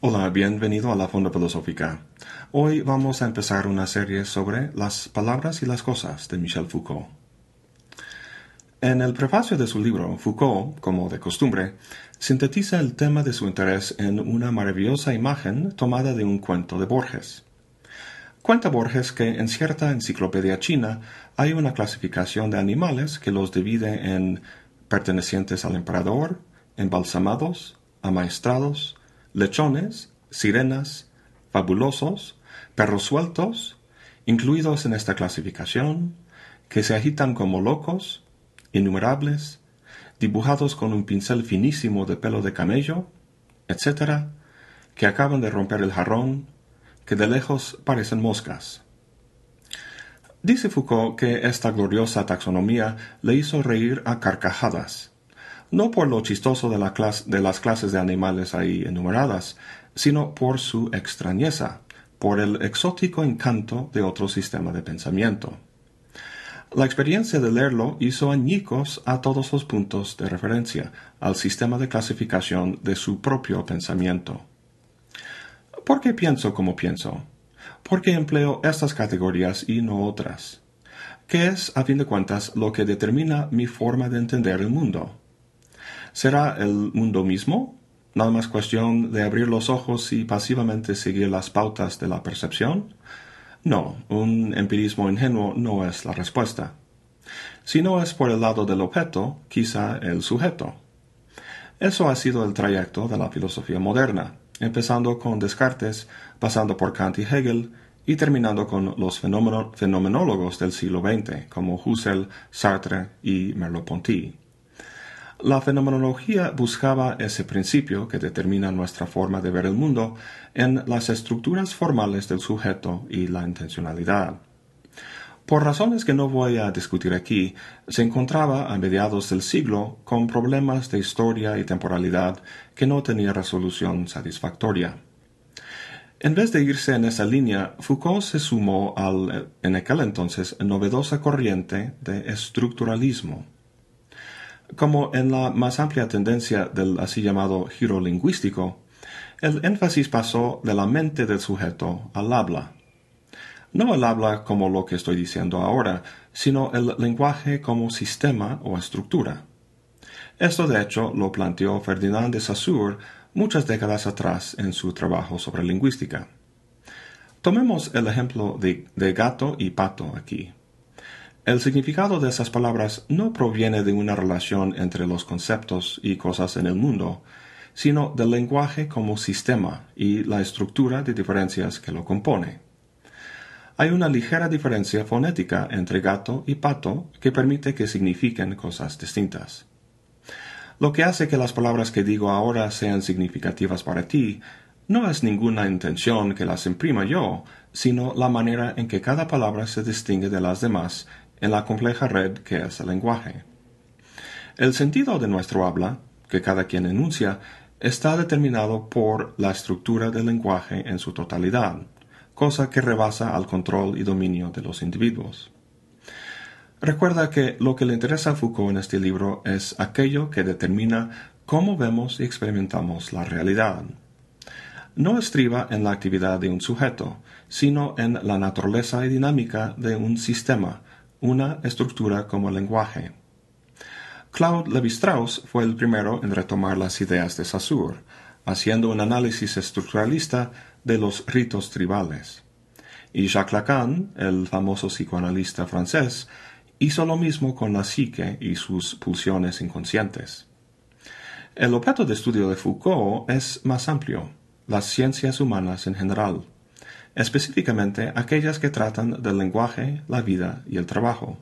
Hola, bienvenido a la Fonda Filosófica. Hoy vamos a empezar una serie sobre las palabras y las cosas de Michel Foucault. En el prefacio de su libro, Foucault, como de costumbre, sintetiza el tema de su interés en una maravillosa imagen tomada de un cuento de Borges. Cuenta Borges que en cierta enciclopedia china hay una clasificación de animales que los divide en pertenecientes al emperador, embalsamados, amaestrados, lechones, sirenas, fabulosos, perros sueltos, incluidos en esta clasificación, que se agitan como locos, innumerables, dibujados con un pincel finísimo de pelo de camello, etc., que acaban de romper el jarrón, que de lejos parecen moscas. Dice Foucault que esta gloriosa taxonomía le hizo reír a carcajadas, no por lo chistoso de, las clases de animales ahí enumeradas, sino por su extrañeza, por el exótico encanto de otro sistema de pensamiento. La experiencia de leerlo hizo añicos a todos los puntos de referencia al sistema de clasificación de su propio pensamiento. ¿Por qué pienso como pienso? ¿Por qué empleo estas categorías y no otras? ¿Qué es, a fin de cuentas, lo que determina mi forma de entender el mundo? ¿Será el mundo mismo? ¿Nada más cuestión de abrir los ojos y pasivamente seguir las pautas de la percepción? No, un empirismo ingenuo no es la respuesta. Si no es por el lado del objeto, quizá el sujeto. Eso ha sido el trayecto de la filosofía moderna, empezando con Descartes, pasando por Kant y Hegel, y terminando con los fenomenólogos del siglo XX, como Husserl, Sartre y Merleau-Ponty. La fenomenología buscaba ese principio que determina nuestra forma de ver el mundo en las estructuras formales del sujeto y la intencionalidad. Por razones que no voy a discutir aquí, se encontraba a mediados del siglo con problemas de historia y temporalidad que no tenía resolución satisfactoria. En vez de irse en esa línea, Foucault se sumó al, en aquel entonces, novedosa corriente de estructuralismo. Como en la más amplia tendencia del así llamado giro lingüístico, el énfasis pasó de la mente del sujeto al habla. No el habla como lo que estoy diciendo ahora, sino el lenguaje como sistema o estructura. Esto de hecho lo planteó Ferdinand de Saussure muchas décadas atrás en su trabajo sobre lingüística. Tomemos el ejemplo de, de gato y pato aquí. El significado de esas palabras no proviene de una relación entre los conceptos y cosas en el mundo, sino del lenguaje como sistema y la estructura de diferencias que lo compone. Hay una ligera diferencia fonética entre gato y pato que permite que signifiquen cosas distintas. Lo que hace que las palabras que digo ahora sean significativas para ti no es ninguna intención que las imprima yo, sino la manera en que cada palabra se distingue de las demás en la compleja red que es el lenguaje. El sentido de nuestro habla, que cada quien enuncia, está determinado por la estructura del lenguaje en su totalidad, cosa que rebasa al control y dominio de los individuos. Recuerda que lo que le interesa a Foucault en este libro es aquello que determina cómo vemos y experimentamos la realidad. No estriba en la actividad de un sujeto, sino en la naturaleza y dinámica de un sistema, una estructura como lenguaje. Claude Lévi-Strauss fue el primero en retomar las ideas de Saussure, haciendo un análisis estructuralista de los ritos tribales. Y Jacques Lacan, el famoso psicoanalista francés, hizo lo mismo con la psique y sus pulsiones inconscientes. El objeto de estudio de Foucault es más amplio, las ciencias humanas en general específicamente aquellas que tratan del lenguaje, la vida y el trabajo.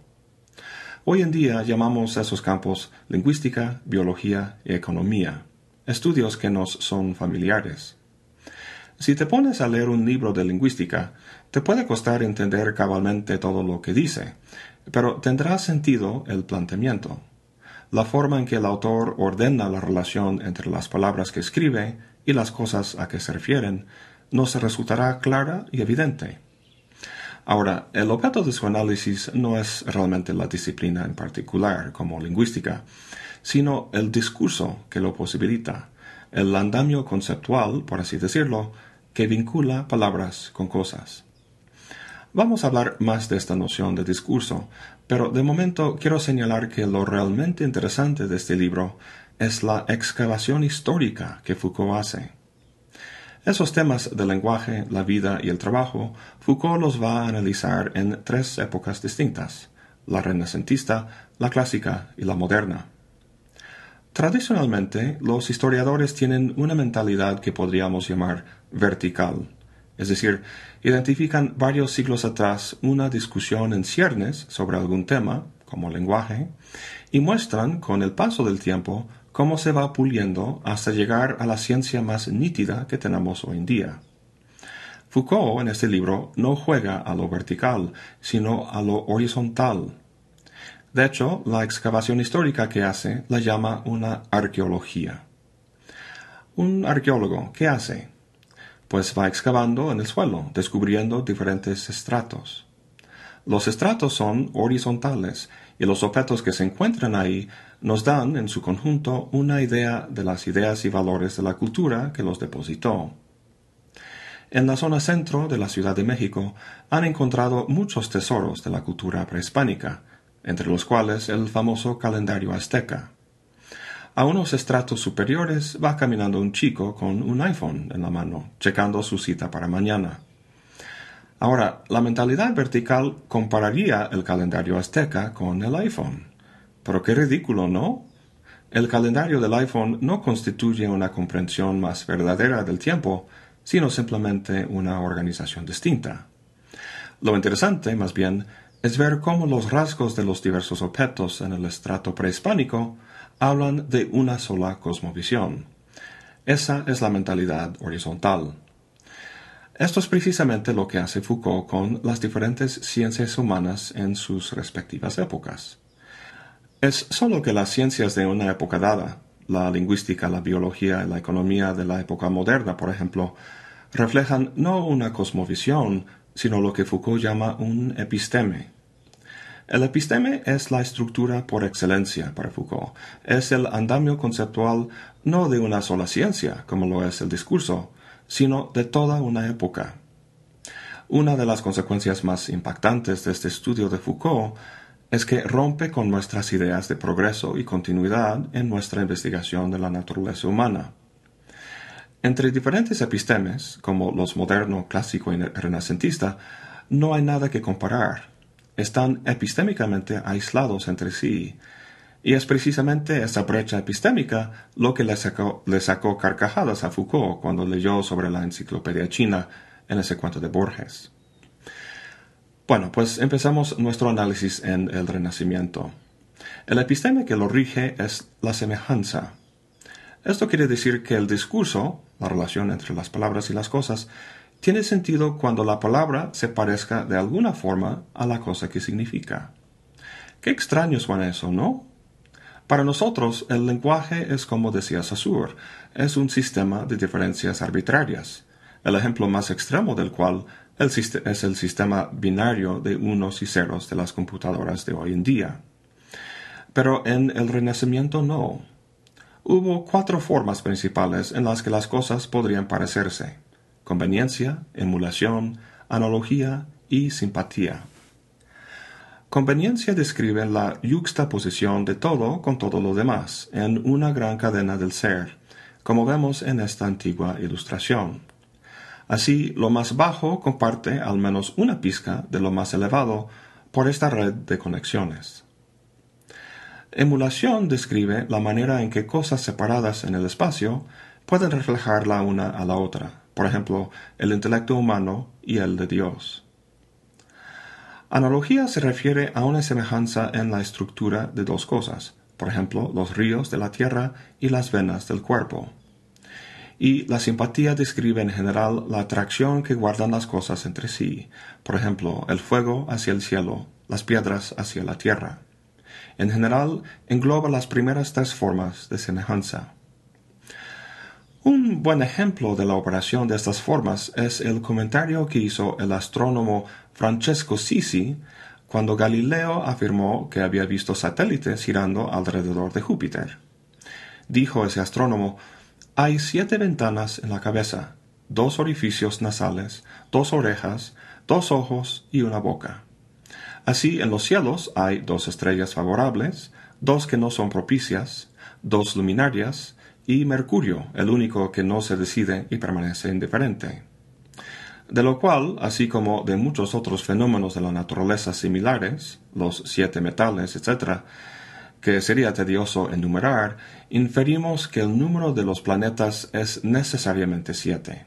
Hoy en día llamamos a esos campos lingüística, biología y economía, estudios que nos son familiares. Si te pones a leer un libro de lingüística, te puede costar entender cabalmente todo lo que dice, pero tendrá sentido el planteamiento. La forma en que el autor ordena la relación entre las palabras que escribe y las cosas a que se refieren nos resultará clara y evidente. Ahora, el objeto de su análisis no es realmente la disciplina en particular, como lingüística, sino el discurso que lo posibilita, el andamio conceptual, por así decirlo, que vincula palabras con cosas. Vamos a hablar más de esta noción de discurso, pero de momento quiero señalar que lo realmente interesante de este libro es la excavación histórica que Foucault hace. Esos temas del lenguaje, la vida y el trabajo, Foucault los va a analizar en tres épocas distintas, la renacentista, la clásica y la moderna. Tradicionalmente, los historiadores tienen una mentalidad que podríamos llamar vertical, es decir, identifican varios siglos atrás una discusión en ciernes sobre algún tema, como lenguaje, y muestran con el paso del tiempo cómo se va puliendo hasta llegar a la ciencia más nítida que tenemos hoy en día. Foucault en este libro no juega a lo vertical, sino a lo horizontal. De hecho, la excavación histórica que hace la llama una arqueología. Un arqueólogo, ¿qué hace? pues va excavando en el suelo, descubriendo diferentes estratos. Los estratos son horizontales y los objetos que se encuentran ahí nos dan en su conjunto una idea de las ideas y valores de la cultura que los depositó. En la zona centro de la Ciudad de México han encontrado muchos tesoros de la cultura prehispánica, entre los cuales el famoso calendario azteca. A unos estratos superiores va caminando un chico con un iPhone en la mano, checando su cita para mañana. Ahora, la mentalidad vertical compararía el calendario azteca con el iPhone. Pero qué ridículo, ¿no? El calendario del iPhone no constituye una comprensión más verdadera del tiempo, sino simplemente una organización distinta. Lo interesante, más bien, es ver cómo los rasgos de los diversos objetos en el estrato prehispánico hablan de una sola cosmovisión. Esa es la mentalidad horizontal. Esto es precisamente lo que hace Foucault con las diferentes ciencias humanas en sus respectivas épocas. Es solo que las ciencias de una época dada, la lingüística, la biología y la economía de la época moderna, por ejemplo, reflejan no una cosmovisión, sino lo que Foucault llama un episteme, el episteme es la estructura por excelencia para Foucault. Es el andamio conceptual no de una sola ciencia, como lo es el discurso, sino de toda una época. Una de las consecuencias más impactantes de este estudio de Foucault es que rompe con nuestras ideas de progreso y continuidad en nuestra investigación de la naturaleza humana. Entre diferentes epistemes, como los moderno, clásico y renacentista, no hay nada que comparar están epistémicamente aislados entre sí. Y es precisamente esa brecha epistémica lo que le sacó, le sacó carcajadas a Foucault cuando leyó sobre la enciclopedia china en ese cuento de Borges. Bueno, pues empezamos nuestro análisis en el Renacimiento. El episteme que lo rige es la semejanza. Esto quiere decir que el discurso, la relación entre las palabras y las cosas, tiene sentido cuando la palabra se parezca de alguna forma a la cosa que significa. Qué extraño suena eso, ¿no? Para nosotros, el lenguaje es como decía Saussure, es un sistema de diferencias arbitrarias, el ejemplo más extremo del cual es el sistema binario de unos y ceros de las computadoras de hoy en día. Pero en el Renacimiento no. Hubo cuatro formas principales en las que las cosas podrían parecerse conveniencia, emulación, analogía y simpatía. Conveniencia describe la yuxtaposición de todo con todo lo demás en una gran cadena del ser, como vemos en esta antigua ilustración. Así, lo más bajo comparte al menos una pizca de lo más elevado por esta red de conexiones. Emulación describe la manera en que cosas separadas en el espacio pueden reflejar la una a la otra por ejemplo, el intelecto humano y el de Dios. Analogía se refiere a una semejanza en la estructura de dos cosas, por ejemplo, los ríos de la tierra y las venas del cuerpo. Y la simpatía describe en general la atracción que guardan las cosas entre sí, por ejemplo, el fuego hacia el cielo, las piedras hacia la tierra. En general, engloba las primeras tres formas de semejanza. Un buen ejemplo de la operación de estas formas es el comentario que hizo el astrónomo Francesco Sisi cuando Galileo afirmó que había visto satélites girando alrededor de Júpiter. Dijo ese astrónomo, hay siete ventanas en la cabeza, dos orificios nasales, dos orejas, dos ojos y una boca. Así en los cielos hay dos estrellas favorables, dos que no son propicias, dos luminarias, y Mercurio, el único que no se decide y permanece indiferente. De lo cual, así como de muchos otros fenómenos de la naturaleza similares, los siete metales, etc., que sería tedioso enumerar, inferimos que el número de los planetas es necesariamente siete.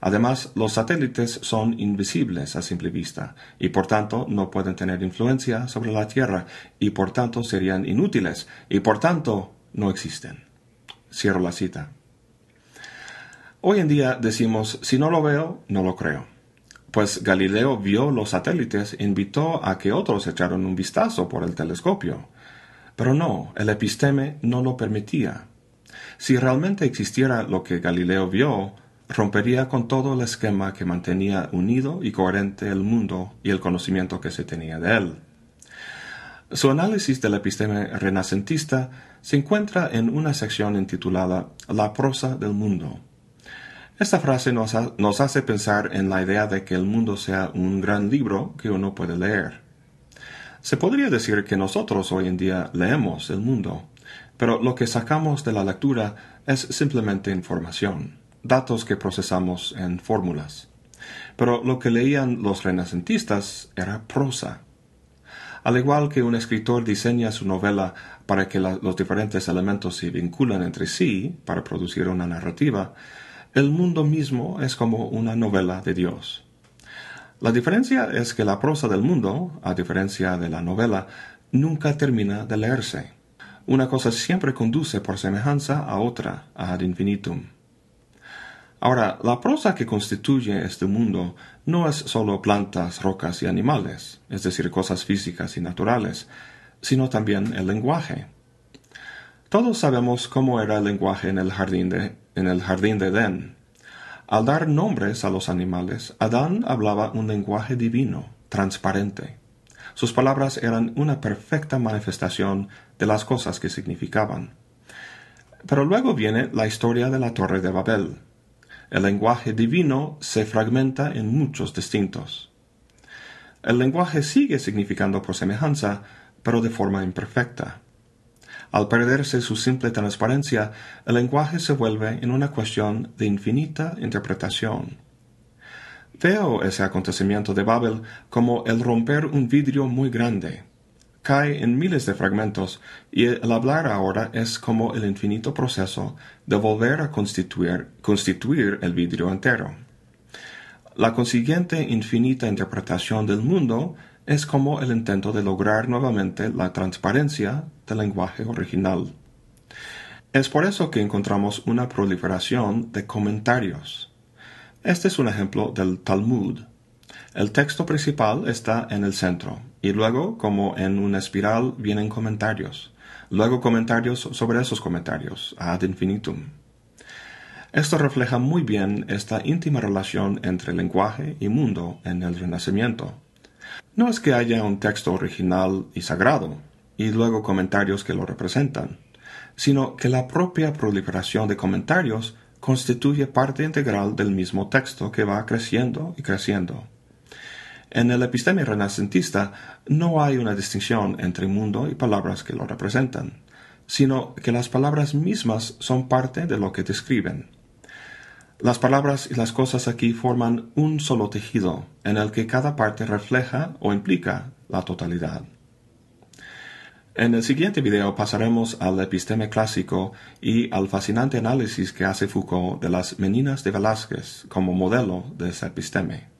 Además, los satélites son invisibles a simple vista y por tanto no pueden tener influencia sobre la Tierra y por tanto serían inútiles y por tanto no existen. Cierro la cita. Hoy en día decimos, si no lo veo, no lo creo. Pues Galileo vio los satélites e invitó a que otros echaran un vistazo por el telescopio. Pero no, el episteme no lo permitía. Si realmente existiera lo que Galileo vio, rompería con todo el esquema que mantenía unido y coherente el mundo y el conocimiento que se tenía de él. Su análisis del episteme renacentista se encuentra en una sección intitulada La prosa del mundo. Esta frase nos, nos, hace pensar en la idea de que el mundo sea un gran libro que uno puede leer. Se podría decir que nosotros hoy en día leemos el mundo, pero lo que sacamos de la lectura es simplemente información datos que procesamos en fórmulas. Pero lo que leían los renacentistas era prosa. Al igual que un escritor diseña su novela para que los diferentes elementos se vinculan entre sí para producir una narrativa, el mundo mismo es como una novela de Dios. La diferencia es que la prosa del mundo, a diferencia de la novela, nunca termina de leerse. Una cosa siempre conduce por semejanza a otra, ad infinitum. Ahora, la prosa que constituye este mundo no es solo plantas, rocas y animales, es decir, cosas físicas y naturales, sino también el lenguaje. Todos sabemos cómo era el lenguaje en el jardín de, en el jardín de Edén. Al dar nombres a los animales, Adán hablaba un lenguaje divino, transparente. Sus palabras eran una perfecta manifestación de las cosas que significaban. Pero luego viene la historia de la Torre de Babel, el lenguaje divino se fragmenta en muchos distintos. El lenguaje sigue significando por semejanza, pero de forma imperfecta. Al perderse su simple transparencia, el lenguaje se vuelve en una cuestión de infinita interpretación. Veo ese acontecimiento de Babel como el romper un vidrio muy grande, cae en miles de fragmentos y el hablar ahora es como el infinito proceso de volver a constituir, constituir el vidrio entero. La consiguiente infinita interpretación del mundo es como el intento de lograr nuevamente la transparencia del lenguaje original. Es por eso que encontramos una proliferación de comentarios. Este es un ejemplo del Talmud, el texto principal está en el centro y luego, como en una espiral, vienen comentarios. Luego comentarios sobre esos comentarios, ad infinitum. Esto refleja muy bien esta íntima relación entre lenguaje y mundo en el Renacimiento. No es que haya un texto original y sagrado, y luego comentarios que lo representan, sino que la propia proliferación de comentarios constituye parte integral del mismo texto que va creciendo y creciendo. En el episteme renacentista no hay una distinción entre mundo y palabras que lo representan, sino que las palabras mismas son parte de lo que describen. Las palabras y las cosas aquí forman un solo tejido, en el que cada parte refleja o implica la totalidad. En el siguiente video pasaremos al episteme clásico y al fascinante análisis que hace Foucault de las meninas de Velázquez como modelo de ese episteme.